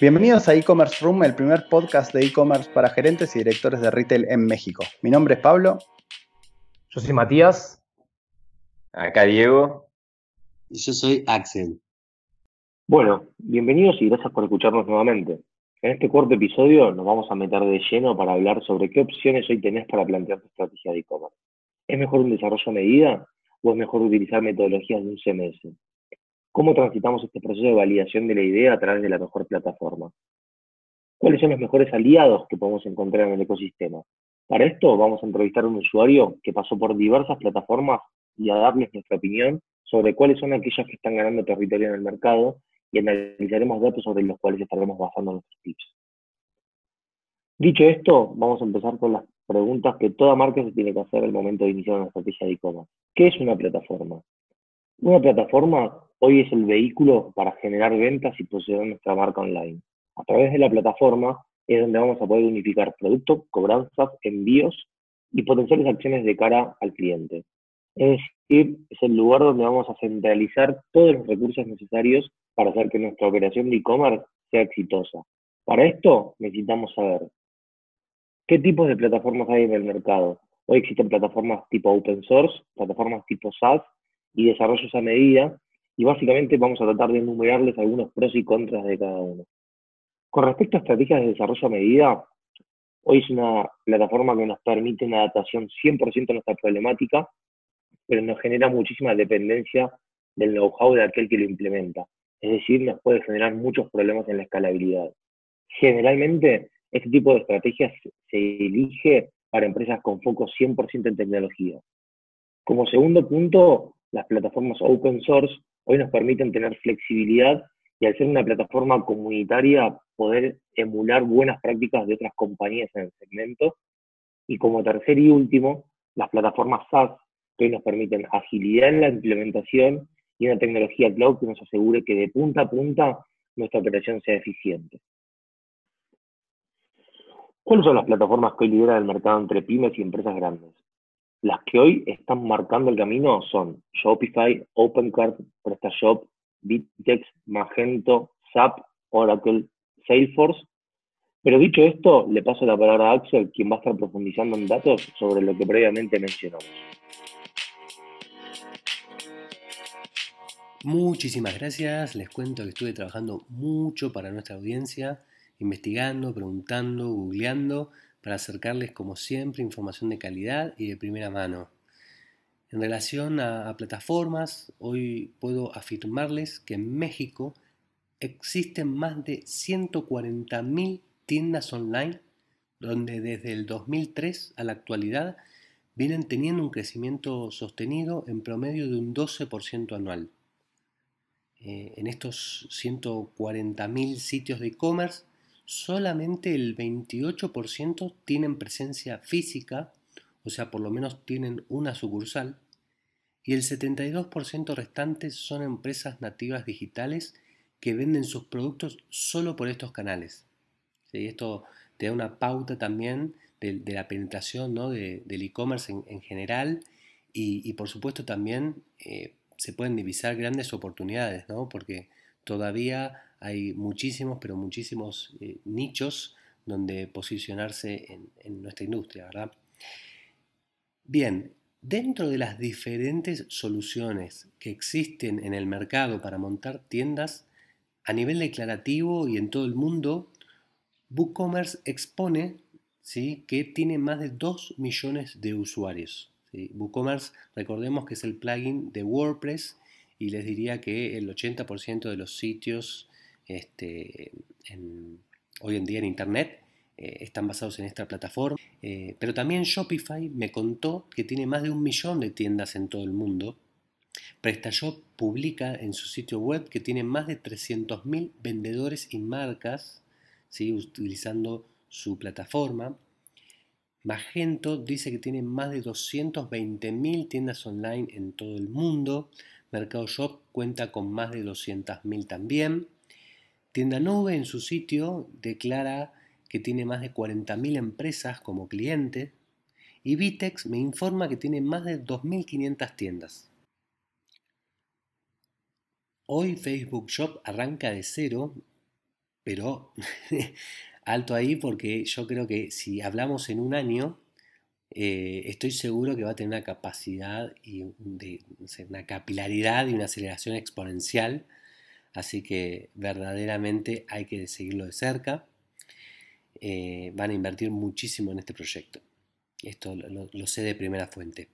Bienvenidos a E-Commerce Room, el primer podcast de e-commerce para gerentes y directores de retail en México. Mi nombre es Pablo. Yo soy Matías. Acá Diego. Y yo soy Axel. Bueno, bienvenidos y gracias por escucharnos nuevamente. En este cuarto episodio nos vamos a meter de lleno para hablar sobre qué opciones hoy tenés para plantear tu estrategia de e-commerce. ¿Es mejor un desarrollo a medida o es mejor utilizar metodologías de un CMS? ¿Cómo transitamos este proceso de validación de la idea a través de la mejor plataforma? ¿Cuáles son los mejores aliados que podemos encontrar en el ecosistema? Para esto vamos a entrevistar a un usuario que pasó por diversas plataformas y a darles nuestra opinión sobre cuáles son aquellas que están ganando territorio en el mercado y analizaremos datos sobre los cuales estaremos basando nuestros tips. Dicho esto, vamos a empezar con las preguntas que toda marca se tiene que hacer al momento de iniciar una estrategia de e-commerce. ¿Qué es una plataforma? Una plataforma hoy es el vehículo para generar ventas y posicionar nuestra marca online. A través de la plataforma es donde vamos a poder unificar productos, cobranzas, envíos y potenciales acciones de cara al cliente. Es el lugar donde vamos a centralizar todos los recursos necesarios para hacer que nuestra operación de e-commerce sea exitosa. Para esto necesitamos saber qué tipos de plataformas hay en el mercado. Hoy existen plataformas tipo open source, plataformas tipo SaaS y desarrollos a medida y básicamente vamos a tratar de enumerarles algunos pros y contras de cada uno. Con respecto a estrategias de desarrollo a medida, hoy es una plataforma que nos permite una adaptación 100% a nuestra problemática, pero nos genera muchísima dependencia del know-how de aquel que lo implementa. Es decir, nos puede generar muchos problemas en la escalabilidad. Generalmente, este tipo de estrategias se elige para empresas con foco 100% en tecnología. Como segundo punto, las plataformas open source hoy nos permiten tener flexibilidad y al ser una plataforma comunitaria poder emular buenas prácticas de otras compañías en el segmento. Y como tercer y último, las plataformas SaaS que hoy nos permiten agilidad en la implementación y una tecnología cloud que nos asegure que de punta a punta nuestra operación sea eficiente. ¿Cuáles son las plataformas que hoy lideran el mercado entre pymes y empresas grandes? Las que hoy están marcando el camino son Shopify, OpenCart, PrestaShop, Bittex, Magento, SAP, Oracle, Salesforce. Pero dicho esto, le paso la palabra a Axel, quien va a estar profundizando en datos sobre lo que previamente mencionamos. Muchísimas gracias. Les cuento que estuve trabajando mucho para nuestra audiencia, investigando, preguntando, googleando para acercarles, como siempre, información de calidad y de primera mano. En relación a, plataformas, hoy puedo afirmarles que en México existen más de 140.000 tiendas online donde desde el 2003 a la actualidad vienen teniendo un crecimiento sostenido en promedio de un 12% anual. Eh, en estos 140.000 sitios de e-commerce solamente el 28% tienen presencia física, o sea, por lo menos tienen una sucursal, y el 72% restante son empresas nativas digitales que venden sus productos solo por estos canales. Esto te da una pauta también de, la penetración del e-commerce en, general y, por supuesto también eh, se pueden divisar grandes oportunidades, ¿no? porque todavía hay muchísimos, pero muchísimos eh, nichos donde posicionarse en, nuestra industria, ¿verdad? Bien, dentro de las diferentes soluciones que existen en el mercado para montar tiendas, a nivel declarativo y en todo el mundo, BookCommerce expone ¿sí? que tiene más de 2 millones de usuarios. BookCommerce, recordemos que es el plugin de WordPress y les diría que el 80% de los sitios este, hoy en día en Internet eh, están basados en esta plataforma. Eh, pero también Shopify me contó que tiene más de un millón de tiendas en todo el mundo. PrestaShop publica en su sitio web que tiene más de 300.000 vendedores y marcas ¿sí? utilizando su plataforma. Magento dice que tiene más de 220.000 tiendas online en todo el mundo. Mercado Shop cuenta con más de 200.000 también. Tienda Nube en su sitio declara que tiene más de 40.000 empresas como cliente y Vitex me informa que tiene más de 2.500 tiendas. Hoy Facebook Shop arranca de cero, pero alto ahí porque yo creo que si hablamos en un año, eh, estoy seguro que va a tener una capacidad y una capilaridad y una aceleración exponencial. Así que verdaderamente hay que seguirlo de cerca. Eh, van a invertir muchísimo en este proyecto. Esto lo, sé de primera fuente.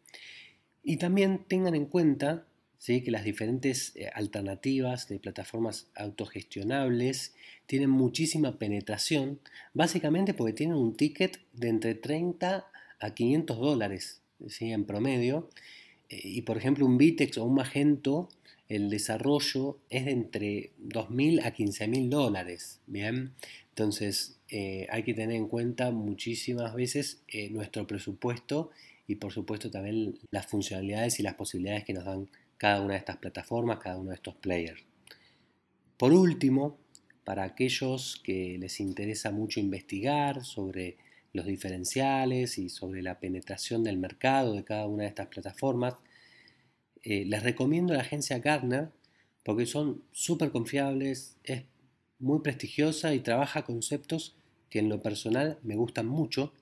Y también tengan en cuenta que las diferentes eh, alternativas de plataformas autogestionables tienen muchísima penetración, básicamente porque tienen un ticket de entre 30 a 500 dólares ¿sí? en promedio. Eh, y por ejemplo un Vitex o un Magento, el desarrollo es de entre 2.000 a 15.000 dólares. Bien, entonces eh, hay que tener en cuenta muchísimas veces eh, nuestro presupuesto y por supuesto también las funcionalidades y las posibilidades que nos dan cada una de estas plataformas, cada uno de estos players. Por último, para aquellos que les interesa mucho investigar sobre los diferenciales y sobre la penetración del mercado de cada una de estas plataformas. Eh, les recomiendo la agencia Gartner porque son súper confiables, es muy prestigiosa y trabaja conceptos que en lo personal me gustan mucho.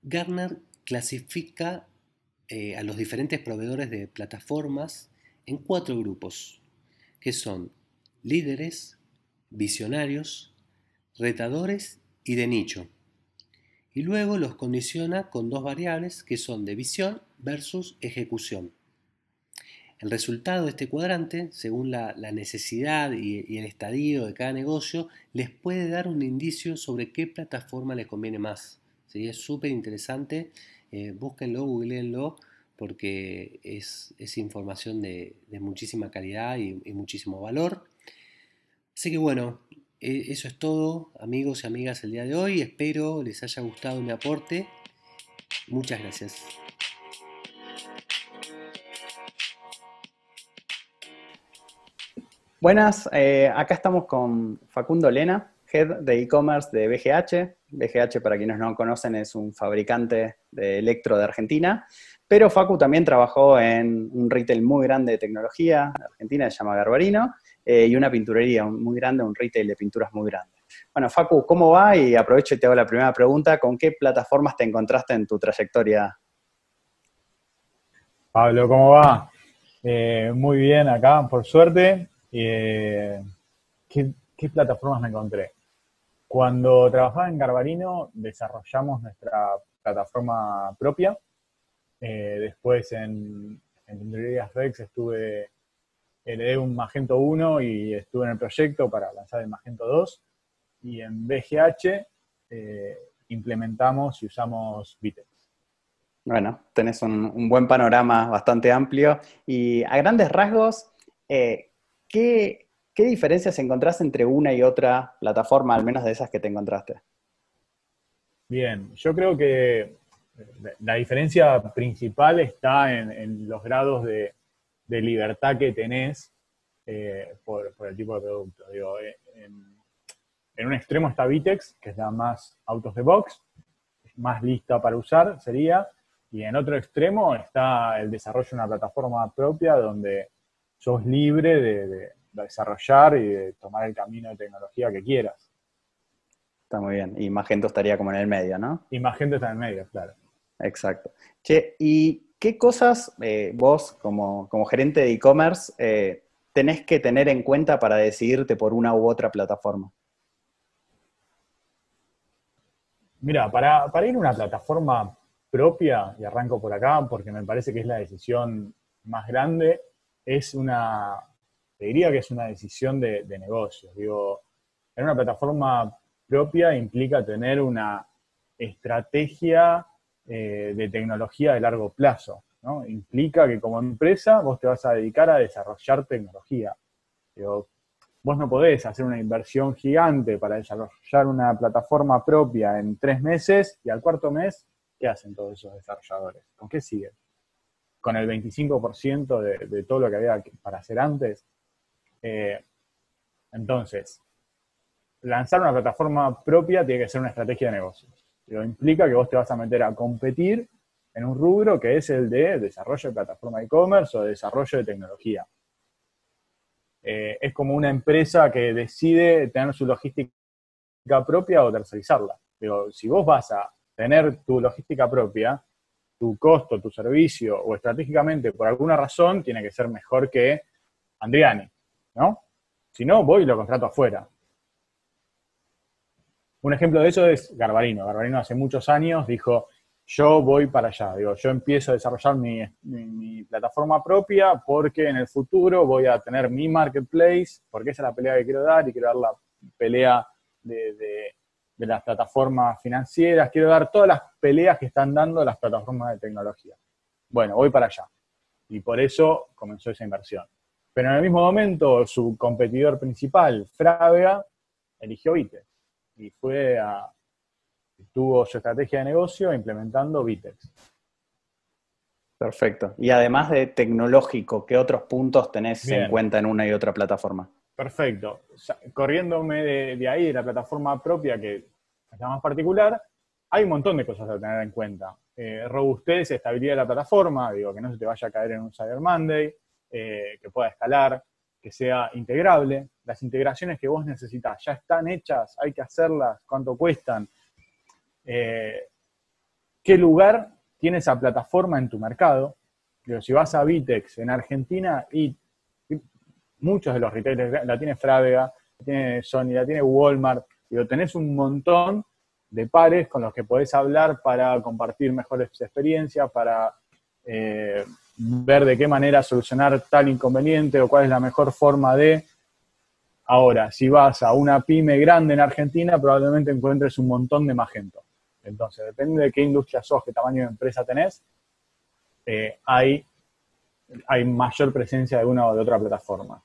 Gartner clasifica eh, a los diferentes proveedores de plataformas en cuatro grupos, que son líderes, visionarios, retadores y de nicho y luego los condiciona con dos variables que son de visión versus ejecución. El resultado de este cuadrante, según la, necesidad y, el estadio de cada negocio, les puede dar un indicio sobre qué plataforma les conviene más. Es súper interesante, eh, búsquenlo, googleenlo, porque es, información de, muchísima calidad y, y muchísimo valor. Así que bueno, e, eso es todo, amigos y amigas, el día de hoy. Espero les haya gustado mi aporte. Muchas gracias. Buenas, eh, acá estamos con Facundo Lena, Head de e-commerce de BGH. BGH, para quienes no conocen, es un fabricante de electro de Argentina. Pero Facu también trabajó en un retail muy grande de tecnología de Argentina, se llama Garbarino, eh, y una pinturería muy grande, un retail de pinturas muy grande. Bueno, Facu, ¿cómo va? Y aprovecho y te hago la primera pregunta. ¿Con qué plataformas te encontraste en tu trayectoria? Pablo, ¿cómo va? Eh, muy bien acá, por suerte. Eh, ¿qué, plataformas me encontré? Cuando trabajaba en Garbarino, desarrollamos nuestra plataforma propia. después en, en Rex estuve heredé un Magento 1 y estuve en el proyecto para lanzar el Magento 2. Y en BGH eh, implementamos y usamos Vitex. Bueno, tenés un, buen panorama bastante amplio. Y a grandes rasgos, eh, ¿qué, ¿qué diferencias encontrás entre una y otra plataforma, al menos de esas que te encontraste? Bien, yo creo que la diferencia principal está en los grados de, libertad que tenés eh, por, el tipo de producto. Digo, eh, en, un extremo está Vitex, que es la más out of the box, más lista para usar sería, y en otro extremo está el desarrollo de una plataforma propia donde sos libre de, desarrollar y de tomar el camino de tecnología que quieras. Está muy bien. Y Magento estaría como en el medio, ¿no? Y Magento está en el medio, claro. Exacto. Che, y ¿qué cosas eh, vos como, gerente de e-commerce eh, tenés que tener en cuenta para decidirte por una u otra plataforma? Mira, para, ir a una plataforma propia, y arranco por acá porque me parece que es la decisión más grande, es una, te diría que es una decisión de, de negocios. Digo, en una plataforma propia implica tener una estrategia eh, de tecnología de largo plazo. ¿no? Implica que como empresa vos te vas a dedicar a desarrollar tecnología. vos no podés hacer una inversión gigante para desarrollar una plataforma propia en tres meses y al cuarto mes, ¿qué hacen todos esos desarrolladores? ¿Con qué siguen? ¿Con el 25% de, todo lo que había para hacer antes? Eh, entonces, lanzar una plataforma propia tiene que ser una estrategia de negocios. Pero implica que vos te vas a meter a competir en un rubro que es el de desarrollo de plataforma e-commerce o desarrollo de tecnología. eh, es como una empresa que decide tener su logística propia o tercerizarla. Digo, si vos vas a tener tu logística propia, tu costo, tu servicio o estratégicamente por alguna razón tiene que ser mejor que Andriani, ¿no? Si no, voy y lo contrato afuera. Un ejemplo de eso es Garbarino. Garbarino hace muchos años dijo, yo voy para allá, digo, yo empiezo a desarrollar mi, plataforma propia porque en el futuro voy a tener mi marketplace, porque esa es la pelea que quiero dar y quiero dar la pelea de, las plataformas financieras, quiero dar todas las peleas que están dando las plataformas de tecnología. Bueno, voy para allá. Y por eso comenzó esa inversión. Pero en el mismo momento, su competidor principal, Frávega, eligió Vite y fue a, tuvo su estrategia de negocio implementando Vitex. Perfecto. Y además de tecnológico, ¿qué otros puntos tenés en cuenta en una y otra plataforma? Perfecto. corriéndome de, ahí, de la plataforma propia, que la más particular, hay un montón de cosas a tener en cuenta. Eh, robustez, estabilidad de la plataforma, digo, que no se te vaya a caer en un Cyber Monday, eh, que pueda escalar, que sea integrable. Las integraciones que vos necesitas ya están hechas, hay que hacerlas, cuánto cuestan. Eh, ¿Qué lugar tiene esa plataforma en tu mercado? si vas a Vitex en Argentina y, muchos de los retailers, la tiene Frávega, la tiene Sony, la tiene Walmart, digo, tenés un montón de pares con los que podés hablar para compartir mejores experiencias, para eh, ver de qué manera solucionar tal inconveniente o cuál es la mejor forma de. Ahora, si vas a una pyme grande en Argentina, probablemente encuentres un montón de Magento. Entonces, depende de qué industria sos, qué tamaño de empresa tenés, eh, hay, hay mayor presencia de una o de otra plataforma.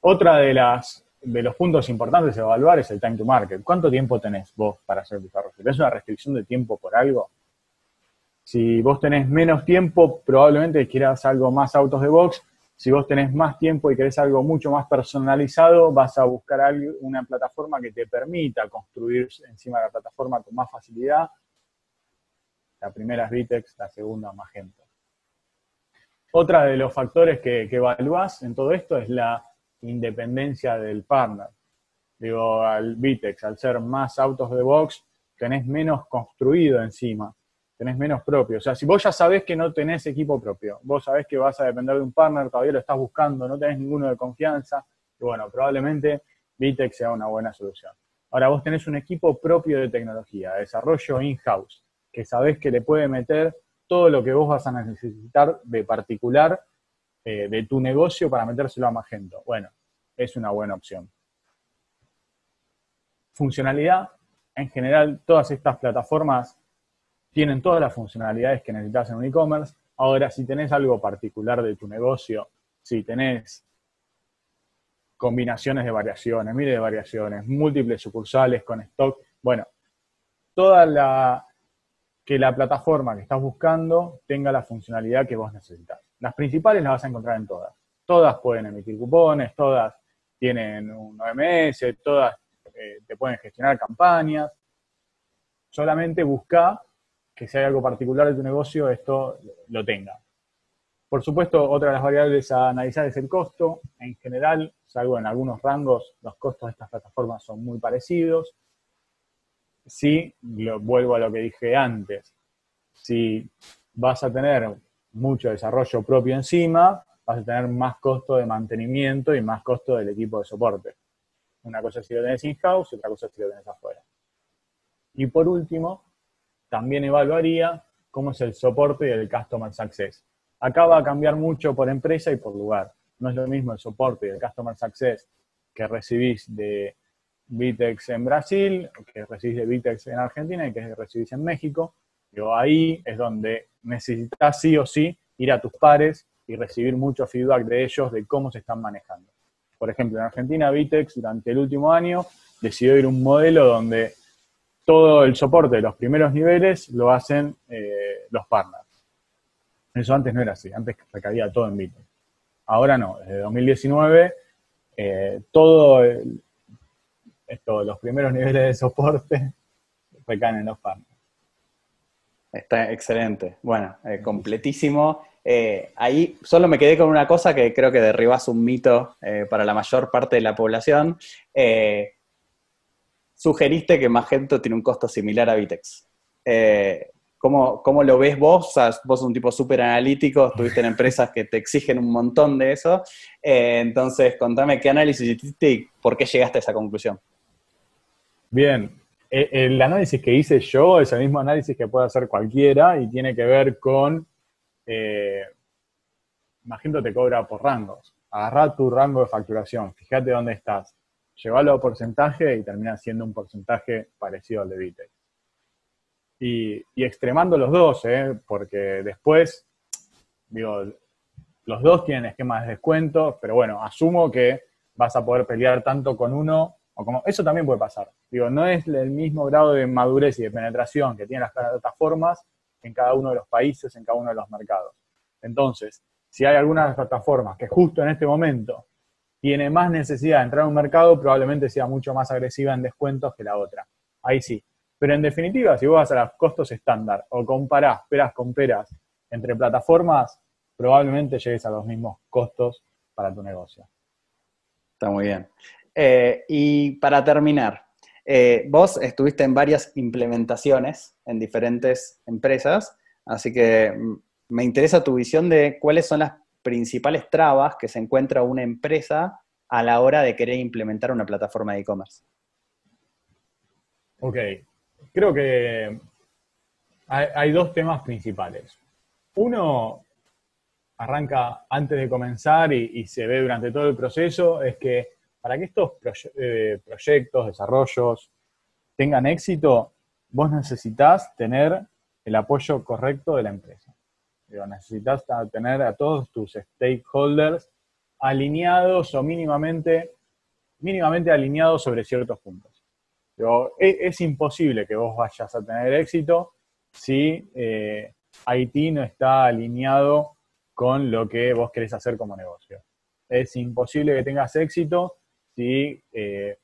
Otra de las de los puntos importantes de evaluar es el time to market. ¿Cuánto tiempo tenés vos para hacer desarrollo? ¿Tenés una restricción de tiempo por algo? Si vos tenés menos tiempo, probablemente quieras algo más autos de box. Si vos tenés más tiempo y querés algo mucho más personalizado, vas a buscar una plataforma que te permita construir encima de la plataforma con más facilidad. La primera es Vitex, la segunda Magento. Otra de los factores que, que evaluás en todo esto es la independencia del partner. Digo, al Vitex, al ser más autos de box, tenés menos construido encima tenés menos propio. O sea, si vos ya sabés que no tenés equipo propio, vos sabés que vas a depender de un partner, todavía lo estás buscando, no tenés ninguno de confianza, y bueno, probablemente Vitex sea una buena solución. Ahora vos tenés un equipo propio de tecnología, de desarrollo in-house, que sabés que le puede meter todo lo que vos vas a necesitar de particular eh, de tu negocio para metérselo a Magento. Bueno, es una buena opción. Funcionalidad, en general, todas estas plataformas tienen todas las funcionalidades que necesitas en un e-commerce. Ahora, si tenés algo particular de tu negocio, si tenés combinaciones de variaciones, miles de variaciones, múltiples sucursales con stock, bueno, toda la que la plataforma que estás buscando tenga la funcionalidad que vos necesitas. Las principales las vas a encontrar en todas. Todas pueden emitir cupones, todas tienen un OMS, todas eh, te pueden gestionar campañas. Solamente busca que si hay algo particular de tu negocio, esto lo tenga. Por supuesto, otra de las variables a analizar es el costo. En general, salvo en algunos rangos, los costos de estas plataformas son muy parecidos. Si, vuelvo a lo que dije antes, si vas a tener mucho desarrollo propio encima, vas a tener más costo de mantenimiento y más costo del equipo de soporte. Una cosa es si lo tenés in-house y otra cosa es si lo tenés afuera. Y por último, también evaluaría cómo es el soporte y el Customer Success. Acá va a cambiar mucho por empresa y por lugar. No es lo mismo el soporte y el Customer Success que recibís de Vitex en Brasil, que recibís de Vitex en Argentina y que recibís en México. Pero ahí es donde necesitas sí o sí ir a tus pares y recibir mucho feedback de ellos de cómo se están manejando. Por ejemplo, en Argentina, Vitex durante el último año decidió ir un modelo donde todo el soporte de los primeros niveles lo hacen eh, los partners. Eso antes no era así, antes recaía todo en Bitcoin. Ahora no, desde 2019 eh, todo los primeros niveles de soporte recaen en los partners. Está excelente. Bueno, eh, completísimo. Eh, ahí solo me quedé con una cosa que creo que derribas un mito eh, para la mayor parte de la población. sugeriste que Magento tiene un costo similar a Vitex. ¿cómo, ¿cómo, lo ves vos? vos sos un tipo súper analítico, estuviste en empresas que te exigen un montón de eso. entonces, contame qué análisis hiciste y por qué llegaste a esa conclusión. Bien, el análisis que hice yo es el mismo análisis que puede hacer cualquiera y tiene que ver con eh, Magento te cobra por rangos. Agarrá tu rango de facturación, fíjate dónde estás, llévalo a porcentaje y termina siendo un porcentaje parecido al de Vitex. Y, extremando los dos, ¿eh? porque después, digo, los dos tienen esquemas de descuento, pero bueno, asumo que vas a poder pelear tanto con uno o como, eso también puede pasar. Digo, no es el mismo grado de madurez y de penetración que tienen las plataformas en cada uno de los países, en cada uno de los mercados. Entonces, si hay algunas plataformas que justo en este momento tiene más necesidad de entrar a un mercado, probablemente sea mucho más agresiva en descuentos que la otra. Ahí sí. Pero en definitiva, si vos vas a los costos estándar o comparás peras con peras entre plataformas, probablemente llegues a los mismos costos para tu negocio. Está muy bien. Eh, y para terminar, eh, vos estuviste en varias implementaciones en diferentes empresas, así que mm, me interesa tu visión de cuáles son las principales trabas que se encuentra una empresa a la hora de querer implementar una plataforma de e-commerce. Ok, creo que hay, dos temas principales. Uno arranca antes de comenzar y se ve durante todo el proceso, es que para que estos eh, proyectos, desarrollos tengan éxito, vos necesitas tener el apoyo correcto de la empresa. necesitas tener a todos tus stakeholders alineados o mínimamente, mínimamente alineados sobre ciertos puntos. E, es, imposible que vos vayas a tener éxito si eh, IT no está alineado con lo que vos querés hacer como negocio. Es imposible que tengas éxito si eh,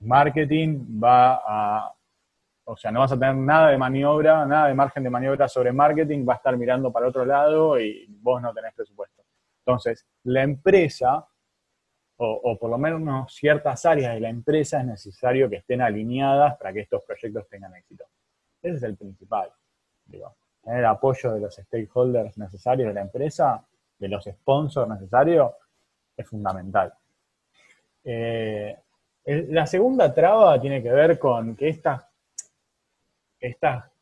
marketing va a, o sea, no vas a tener nada de maniobra, nada de margen de maniobra sobre marketing, va a estar mirando para otro lado y vos no tenés presupuesto. Entonces, la empresa, o, por lo menos ciertas áreas de la empresa, es necesario que estén alineadas para que estos proyectos tengan éxito. Ese es el principal. Digo, tener apoyo de los stakeholders necesarios de la empresa, de los sponsors necesarios, es fundamental. Eh, la segunda traba tiene que ver con que estas,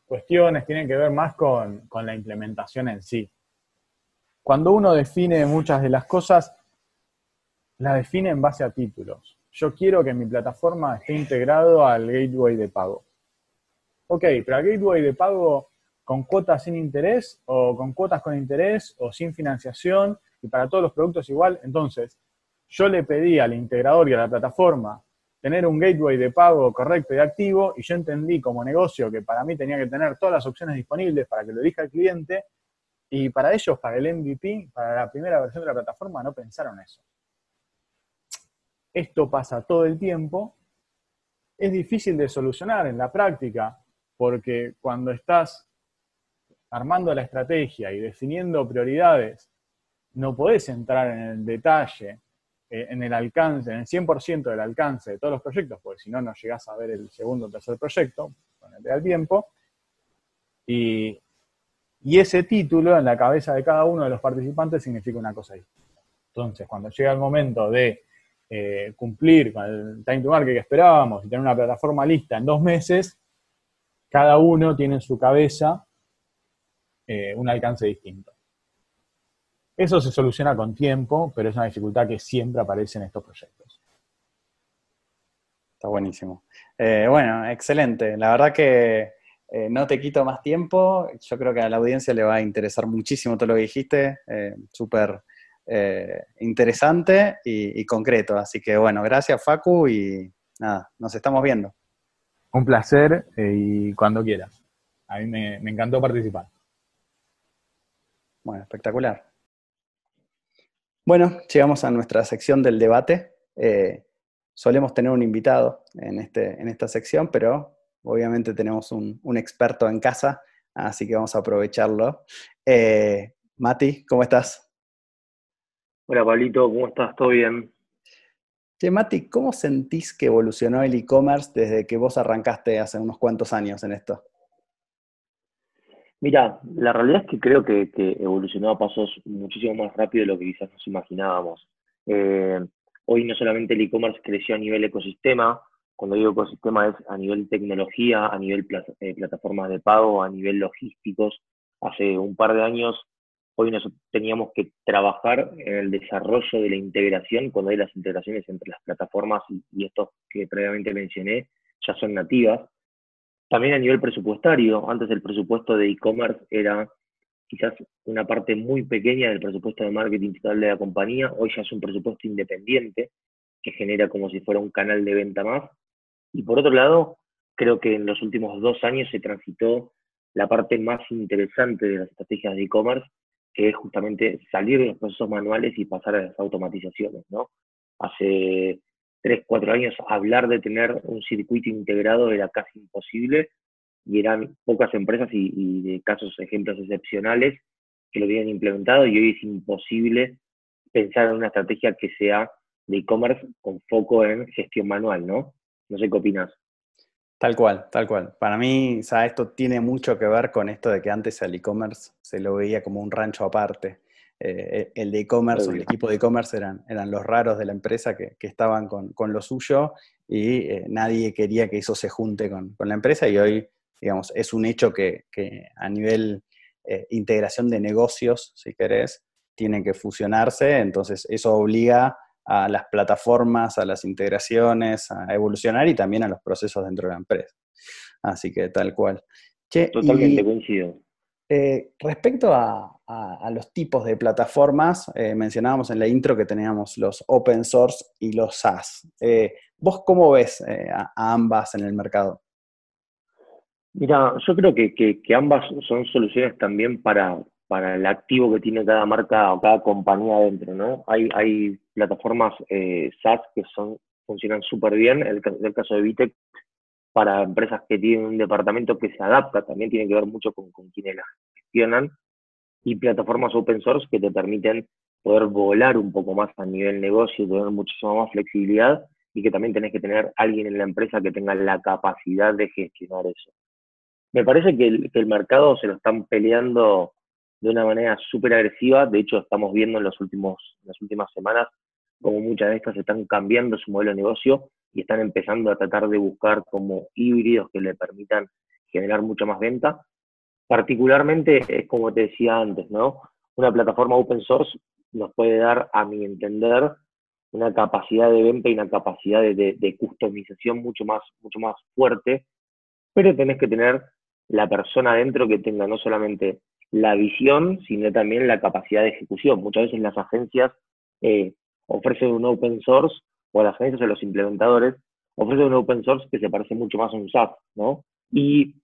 cuestiones tienen que ver más con, la implementación en sí. Cuando uno define muchas de las cosas, la define en base a títulos. Yo quiero que mi plataforma esté integrado al gateway de pago. Ok, pero al gateway de pago con cuotas sin interés o con cuotas con interés o sin financiación y para todos los productos igual. Entonces, yo le pedí al integrador y a la plataforma tener un gateway de pago correcto y activo y yo entendí como negocio que para mí tenía que tener todas las opciones disponibles para que lo elija el cliente y para ellos, para el MVP, para la primera versión de la plataforma, no pensaron eso. Esto pasa todo el tiempo. Es difícil de solucionar en la práctica porque cuando estás armando la estrategia y definiendo prioridades, no podés entrar en el detalle eh, en el alcance, en el 100% del alcance de todos los proyectos, porque si no, no llegás a ver el segundo o tercer proyecto, ponete al tiempo, y, ese título en la cabeza de cada uno de los participantes significa una cosa distinta. Entonces, cuando llega el momento de eh, cumplir con el time to market que esperábamos y tener una plataforma lista en dos meses, cada uno tiene en su cabeza eh, un alcance distinto. Eso se soluciona con tiempo, pero es una dificultad que siempre aparece en estos proyectos. Está buenísimo. Eh, bueno, excelente. La verdad que eh, no te quito más tiempo. Yo creo que a la audiencia le va a interesar muchísimo todo lo que dijiste. Eh, súper interesante y, concreto. Así que bueno, gracias Facu y nada, nos estamos viendo. Un placer y cuando quieras. A mí me encantó participar. Bueno, espectacular. Bueno, llegamos a nuestra sección del debate. Eh, solemos tener un invitado en, este, en esta sección, pero obviamente tenemos un, experto en casa, así que vamos a aprovecharlo. Eh, Mati, ¿cómo estás? Hola Pablito, ¿cómo estás? ¿Todo bien? Che, Mati, ¿cómo sentís que evolucionó el e-commerce desde que vos arrancaste hace unos cuantos años en esto? Mira, la realidad es que creo que, evolucionó a pasos muchísimo más rápido de lo que quizás nos imaginábamos. Eh, hoy no solamente el e-commerce creció a nivel ecosistema, cuando digo ecosistema es a nivel tecnología, a nivel eh, plataformas de pago, a nivel logísticos. Hace un par de años hoy nos teníamos que trabajar en el desarrollo de la integración, cuando hay las integraciones entre las plataformas y, estos que previamente mencioné ya son nativas. También a nivel presupuestario, antes el presupuesto de e-commerce era quizás una parte muy pequeña del presupuesto de marketing total de la compañía, hoy ya es un presupuesto independiente que genera como si fuera un canal de venta más. Y por otro lado, creo que en los últimos dos años se transitó la parte más interesante de las estrategias de e-commerce, que es justamente salir de los procesos manuales y pasar a las automatizaciones, ¿no? Hace tres, cuatro años hablar de tener un circuito integrado era casi imposible y eran pocas empresas y, de casos, ejemplos excepcionales que lo habían implementado y hoy es imposible pensar en una estrategia que sea de e-commerce con foco en gestión manual, ¿no? No sé qué opinas. Tal cual, tal cual. Para mí, esto tiene mucho que ver con esto de que antes el e-commerce se lo veía como un rancho aparte. Eh, el de e-commerce, el equipo de e-commerce eran, eran los raros de la empresa que, estaban con, lo suyo y eh, nadie quería que eso se junte con, la empresa y hoy, digamos, es un hecho que, a nivel eh, integración de negocios, si querés, tienen que fusionarse, entonces eso obliga a las plataformas, a las integraciones, a evolucionar y también a los procesos dentro de la empresa. Así que tal cual. Totalmente coincido. Respecto a, los tipos de plataformas, eh, mencionábamos en la intro que teníamos los open source y los SaaS. Eh, ¿Vos cómo ves a, ambas en el mercado? Mira, yo creo que, que, ambas son soluciones también para, para el activo que tiene cada marca o cada compañía dentro, ¿no? Hay, hay plataformas eh, SaaS que son, funcionan súper bien, el, el caso de Vitec, para empresas que tienen un departamento que se adapta, también tiene que ver mucho con, con quienes las gestionan, y plataformas open source que te permiten poder volar un poco más a nivel negocio, tener muchísima más flexibilidad y que también tenés que tener alguien en la empresa que tenga la capacidad de gestionar eso. Me parece que el, que el mercado se lo están peleando de una manera súper agresiva. De hecho, estamos viendo en, los últimos, las últimas semanas como muchas de estas están cambiando su modelo de negocio y están empezando a tratar de buscar como híbridos que le permitan generar mucha más venta. Particularmente, es como te decía antes, ¿no? Una plataforma open source nos puede dar, a mi entender, una capacidad de venta y una capacidad de customización mucho más, mucho más fuerte, pero tenés que tener la persona adentro que tenga no solamente la visión, sino también la capacidad de ejecución. Muchas veces las agencias eh, ofrecen un open source, o las agencias o los implementadores ofrecen un open source que se parece mucho más a un SaaS, ¿no? Y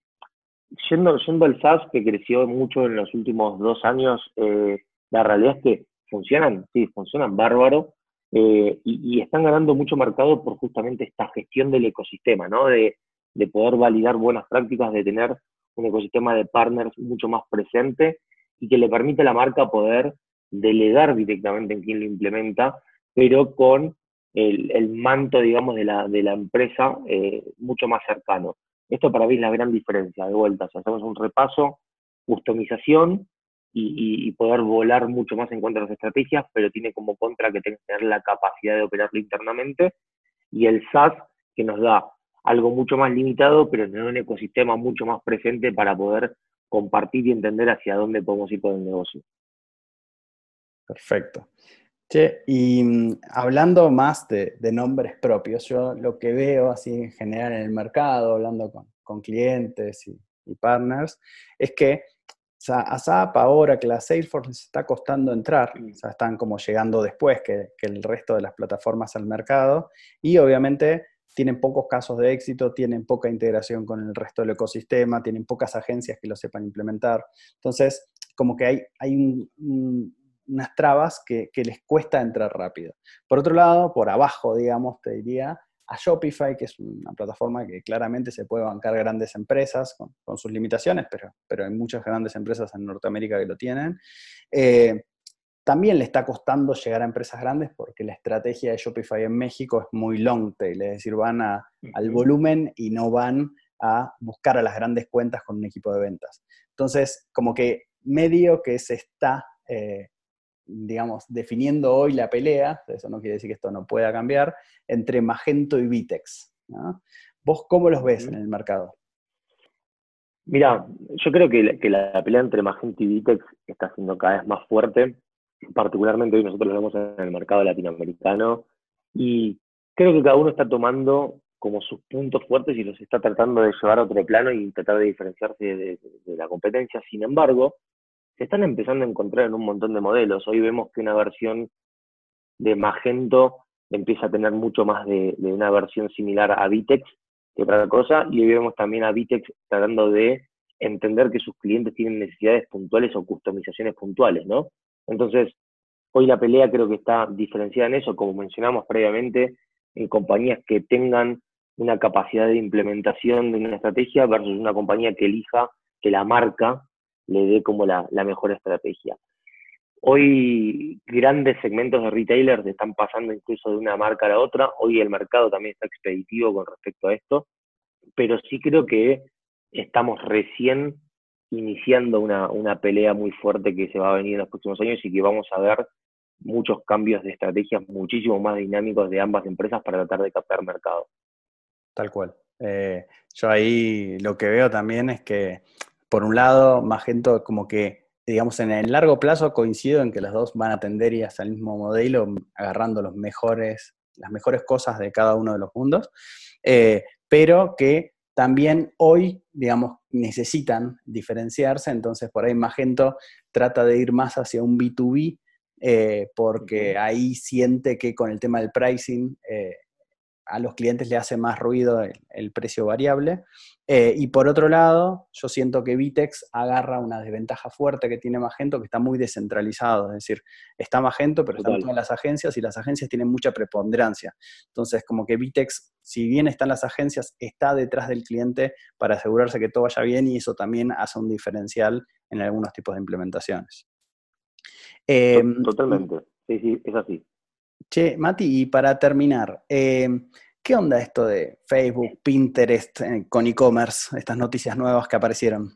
yendo, yendo al SaaS, que creció mucho en los últimos dos años, eh, la realidad es que funcionan, sí, funcionan bárbaro, eh, y, están ganando mucho mercado por justamente esta gestión del ecosistema, ¿no? De, de poder validar buenas prácticas, de tener un ecosistema de partners mucho más presente y que le permite a la marca poder delegar directamente en quien lo implementa, pero con el, manto, digamos, de la, de la empresa eh, mucho más cercano. Esto para mí es la gran diferencia, de vuelta, si hacemos un repaso, customización y, poder volar mucho más en cuanto a las estrategias, pero tiene como contra que tener la capacidad de operarlo internamente, y el SaaS que nos da algo mucho más limitado, pero en un ecosistema mucho más presente para poder compartir y entender hacia dónde podemos ir con el negocio. Perfecto. Che, y mm, hablando más de, nombres propios, yo lo que veo así en general en el mercado, hablando con, clientes y, partners, es que a SAP, ahora que la Salesforce les está costando entrar, o sea, están como llegando después que, que el resto de las plataformas al mercado, y obviamente tienen pocos casos de éxito, tienen poca integración con el resto del ecosistema, tienen pocas agencias que lo sepan implementar. Entonces, como que hay, hay unas trabas que, les cuesta entrar rápido. Por otro lado, por abajo, digamos, te diría, a Shopify, que es una plataforma que claramente se puede bancar grandes empresas con, sus limitaciones, pero, pero hay muchas grandes empresas en Norteamérica que lo tienen. Eh, también le está costando llegar a empresas grandes porque la estrategia de Shopify en México es muy long tail, es decir, van al volumen y no van a buscar a las grandes cuentas con un equipo de ventas. Entonces, como que medio que se está, eh, digamos, definiendo hoy la pelea, eso no quiere decir que esto no pueda cambiar, entre Magento y Vitex. ¿Vos cómo los ves en el mercado? Mira, yo creo que la, pelea entre Magento y Vitex está siendo cada vez más fuerte, particularmente hoy nosotros lo vemos en el mercado latinoamericano, y creo que cada uno está tomando como sus puntos fuertes y los está tratando de llevar a otro plano y tratar de diferenciarse de, la competencia. Sin embargo, se están empezando a encontrar en un montón de modelos. Hoy vemos que una versión de Magento empieza a tener mucho más de, una versión similar a Vitex que otra cosa, y hoy vemos también a Vitex tratando de entender que sus clientes tienen necesidades puntuales o customizaciones puntuales, ¿no? Entonces, hoy la pelea creo que está diferenciada en eso, como mencionamos previamente, en compañías que tengan una capacidad de implementación de una estrategia versus una compañía que elija que la marca le dé como la, mejor estrategia. Hoy grandes segmentos de retailers están pasando incluso de una marca a la otra. Hoy el mercado también está expeditivo con respecto a esto, pero sí creo que estamos recién iniciando una, una pelea muy fuerte que se va a venir en los próximos años y que vamos a ver muchos cambios de estrategias muchísimo más dinámicos de ambas empresas para tratar de captar mercado. Tal cual. Eh, yo ahí lo que veo también es que, por un lado, Magento como que, digamos, en el largo plazo coincido en que los dos van a tender y hacia el mismo modelo, agarrando los mejores, las mejores cosas de cada uno de los mundos, eh, pero que también hoy, digamos, necesitan diferenciarse, entonces por ahí Magento trata de ir más hacia un B2B, eh, porque ahí siente que con el tema del pricing a los clientes le hace más ruido el, precio variable. Eh, y por otro lado, yo siento que Vitex agarra una desventaja fuerte que tiene Magento, que está muy descentralizado. Es decir, está Magento, pero están todas las agencias y las agencias tienen mucha preponderancia. Entonces, como que Vitex, si bien están las agencias, está detrás del cliente para asegurarse que todo vaya bien y eso también hace un diferencial en algunos tipos de implementaciones. Em, totalmente, sí, sí, es así. Che, Mati, y para terminar, eh, ¿qué onda esto de Facebook, Pinterest eh, con e-commerce, estas noticias nuevas que aparecieron?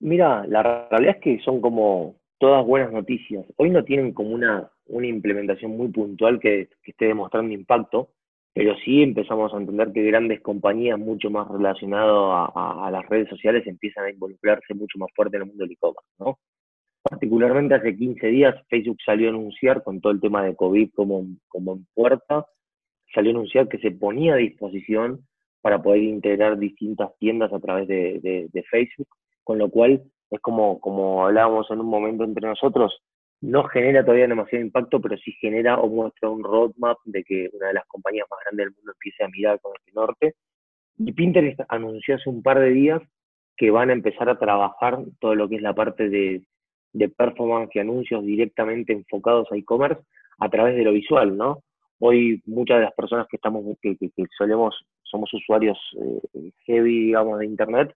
Mira, la realidad es que son como todas buenas noticias. Hoy no tienen como una, una implementación muy puntual que, esté demostrando impacto, pero sí empezamos a entender que grandes compañías mucho más relacionadas a, a, las redes sociales empiezan a involucrarse mucho más fuerte en el mundo del e-commerce, ¿no? Particularmente hace 15 días Facebook salió a anunciar con todo el tema de COVID como, como en puerta, salió a anunciar que se ponía a disposición para poder integrar distintas tiendas a través de, Facebook, con lo cual es como, como hablábamos en un momento entre nosotros, no genera todavía demasiado impacto, pero sí genera o muestra un roadmap de que una de las compañías más grandes del mundo empiece a mirar con este norte. Y Pinterest anunció hace un par de días que van a empezar a trabajar todo lo que es la parte de de performance y anuncios directamente enfocados a e-commerce a través de lo visual, ¿no? Hoy muchas de las personas que estamos, que, solemos, somos usuarios eh, heavy, digamos, de Internet,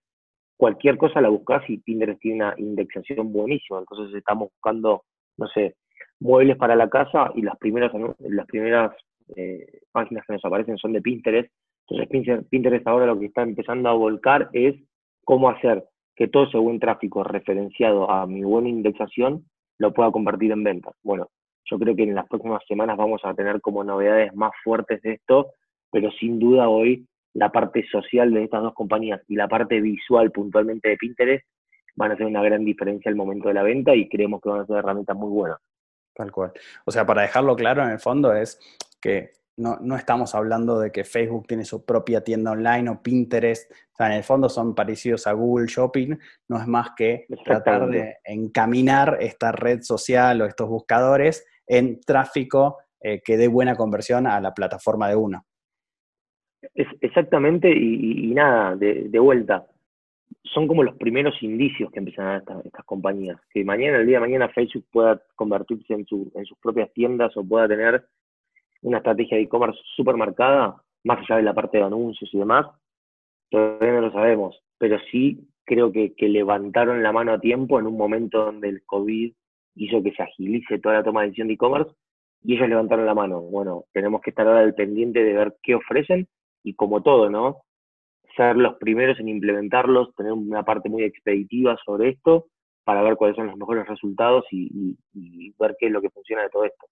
cualquier cosa la buscas y Pinterest tiene una indexación buenísima. Entonces estamos buscando, no sé, muebles para la casa y las primeras, las primeras eh, páginas que nos aparecen son de Pinterest. Entonces Pinterest ahora lo que está empezando a volcar es cómo hacer que todo ese buen tráfico referenciado a mi buena indexación lo pueda convertir en ventas. Bueno, yo creo que en las próximas semanas vamos a tener como novedades más fuertes de esto, pero sin duda hoy la parte social de estas dos compañías y la parte visual puntualmente de Pinterest van a ser una gran diferencia al momento de la venta y creemos que van a ser herramientas muy buenas. Tal cual. O sea, para dejarlo claro, en el fondo es que no, estamos hablando de que Facebook tiene su propia tienda online o Pinterest. O sea, en el fondo son parecidos a Google Shopping. No es más que tratar de encaminar esta red social o estos buscadores en tráfico eh, que dé buena conversión a la plataforma de uno. exactamente, y, nada, de, vuelta. Son como los primeros indicios que empiezan a dar estas, estas, compañías. Que mañana, el día de mañana, Facebook pueda convertirse en, su, en sus propias tiendas o pueda tener una estrategia de e-commerce súper marcada, más allá de la parte de anuncios y demás, todavía no lo sabemos, pero sí creo que, levantaron la mano a tiempo en un momento donde el COVID hizo que se agilice toda la toma de decisión de e-commerce y ellos levantaron la mano. Bueno, tenemos que estar ahora al pendiente de ver qué ofrecen y como todo, ¿no? Ser los primeros en implementarlos, tener una parte muy expeditiva sobre esto para ver cuáles son los mejores resultados y, ver qué es lo que funciona de todo esto.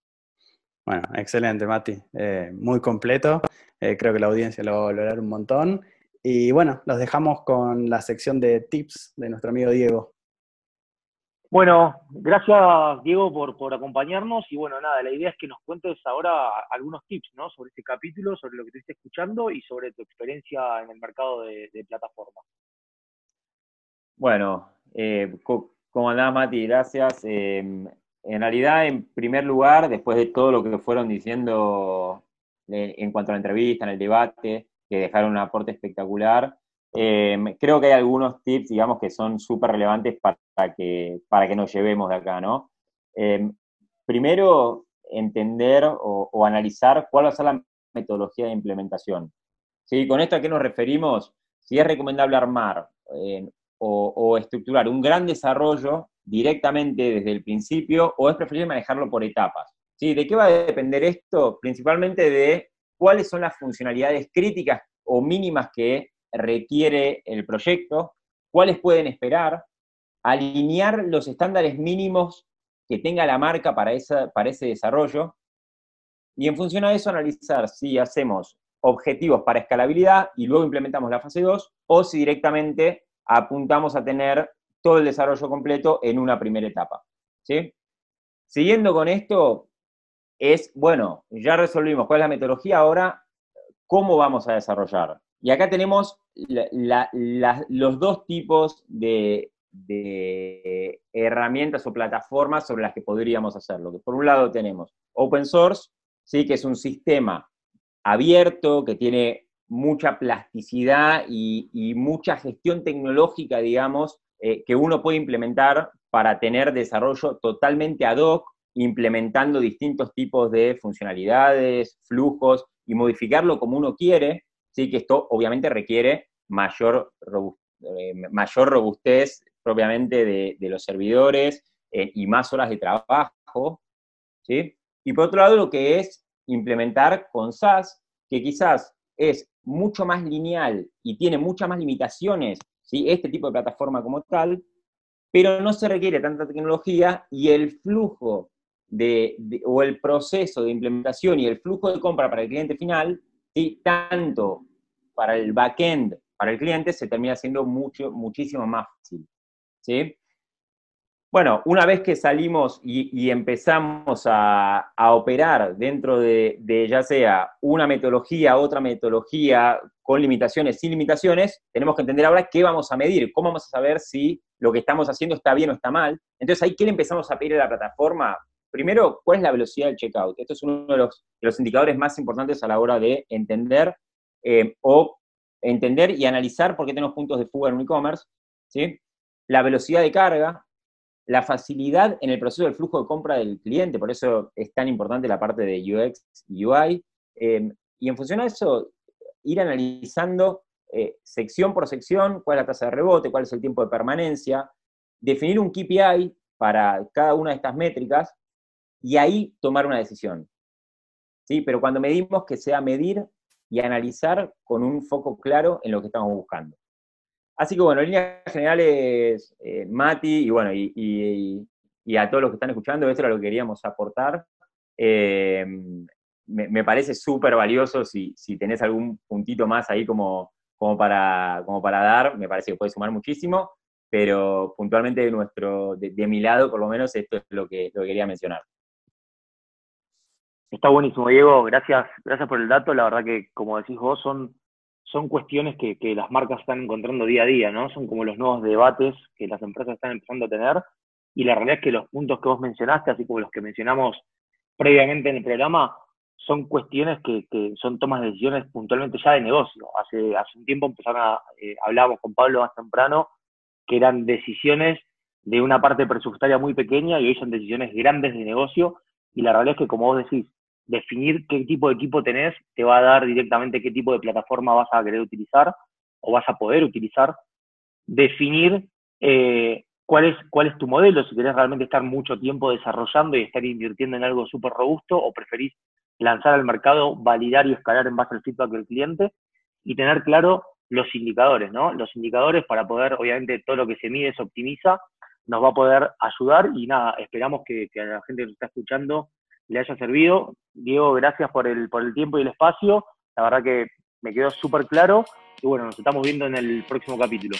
Bueno, excelente, Mati. Eh, muy completo. Eh, creo que la audiencia lo va a valorar un montón. Y bueno, los dejamos con la sección de tips de nuestro amigo Diego. Bueno, gracias Diego por, por acompañarnos y bueno, nada, la idea es que nos cuentes ahora algunos tips, ¿no? Sobre este capítulo, sobre lo que estuviste escuchando y sobre tu experiencia en el mercado de, plataformas. Bueno, eh, como andás Mati? Gracias. Em, en realidad, en primer lugar, después de todo lo que fueron diciendo eh, en cuanto a la entrevista, en el debate, que dejaron un aporte espectacular, Em, creo que hay algunos tips, digamos, que son súper relevantes para que, para que nos llevemos de acá, ¿no? Em, primero, entender o, analizar cuál va a ser la metodología de implementación. ¿Sí? Con esto a qué nos referimos? Si es recomendable armar eh, o, o, estructurar un gran desarrollo directamente desde el principio o es preferible manejarlo por etapas. ¿Sí? ¿De qué va a depender esto? Principalmente de cuáles son las funcionalidades críticas o mínimas que requiere el proyecto, cuáles pueden esperar, alinear los estándares mínimos que tenga la marca para, para ese desarrollo y en función a eso analizar si hacemos objetivos para escalabilidad y luego implementamos la fase 2 o si directamente apuntamos a tener todo el desarrollo completo en una primera etapa. ¿sí? Siguiendo con esto, es, bueno, ya resolvimos cuál es la metodología, ahora, ¿cómo vamos a desarrollar? Y acá tenemos los dos tipos de, herramientas o plataformas sobre las que podríamos hacerlo. Por un lado tenemos open source, ¿sí? que es un sistema abierto, que tiene mucha plasticidad y, mucha gestión tecnológica, digamos, eh, que uno puede implementar para tener desarrollo totalmente ad hoc, implementando distintos tipos de funcionalidades, flujos y modificarlo como uno quiere, ¿sí? que esto obviamente requiere mayor, eh, mayor robustez propiamente de, los servidores eh, y más horas de trabajo. ¿sí? Y por otro lado, lo que es implementar con SaaS, que quizás es mucho más lineal y tiene muchas más limitaciones, ¿sí? este tipo de plataforma como tal, pero no se requiere tanta tecnología y el flujo de, o el proceso de implementación y el flujo de compra para el cliente final ¿sí? tanto para el backend, para el cliente, se termina siendo mucho, muchísimo más fácil. ¿sí? Bueno, una vez que salimos y, empezamos a, operar dentro de, ya sea una metodología, otra metodología, con limitaciones, sin limitaciones, tenemos que entender ahora qué vamos a medir, cómo vamos a saber si lo que estamos haciendo está bien o está mal. Entonces, ahí, ¿qué le empezamos a pedir a la plataforma? Primero, ¿cuál es la velocidad del checkout? Esto es uno de los, indicadores más importantes a la hora de entender eh, o entender y analizar por qué tenemos puntos de fuga en un e-commerce, ¿sí? la velocidad de carga, la facilidad en el proceso del flujo de compra del cliente, por eso es tan importante la parte de UX y UI, eh, y en función a eso, ir analizando eh, sección por sección cuál es la tasa de rebote, cuál es el tiempo de permanencia, definir un KPI para cada una de estas métricas y ahí tomar una decisión. ¿Sí? Pero cuando medimos, que sea medir y analizar con un foco claro en lo que estamos buscando. Así que bueno, en líneas generales, eh, Mati, y bueno, y, a todos los que están escuchando, esto era lo que queríamos aportar. Eh, me, parece súper valioso si, si, tenés algún puntito más ahí como, como, para, como para dar, me parece que puede sumar muchísimo, pero puntualmente de, nuestro, de, mi lado, por lo menos, esto es lo que, lo que quería mencionar. Está buenísimo, Diego. Gracias, gracias por el dato. La verdad que, como decís vos, son, son cuestiones que, que, las marcas están encontrando día a día, ¿no? Son como los nuevos debates que las empresas están empezando a tener. Y la realidad es que los puntos que vos mencionaste, así como los que mencionamos previamente en el programa, son cuestiones que, que son tomas de decisiones puntualmente ya de negocio. Hace, hace un tiempo empezaron a, eh, hablábamos con Pablo más temprano, que eran decisiones de una parte presupuestaria muy pequeña y hoy son decisiones grandes de negocio. Y la realidad es que, como vos decís, definir qué tipo de equipo tenés te va a dar directamente qué tipo de plataforma vas a querer utilizar o vas a poder utilizar. Definir eh, cuál, es, cuál es tu modelo, si querés realmente estar mucho tiempo desarrollando y estar invirtiendo en algo súper robusto o preferís lanzar al mercado, validar y escalar en base al feedback del cliente y tener claro los indicadores, ¿no? Los indicadores para poder, obviamente, todo lo que se mide se optimiza, nos va a poder ayudar y nada, esperamos que, que a la gente que nos está escuchando le haya servido. Diego, gracias por el, por el tiempo y el espacio. La verdad que me quedó súper claro. Y bueno, nos estamos viendo en el próximo capítulo.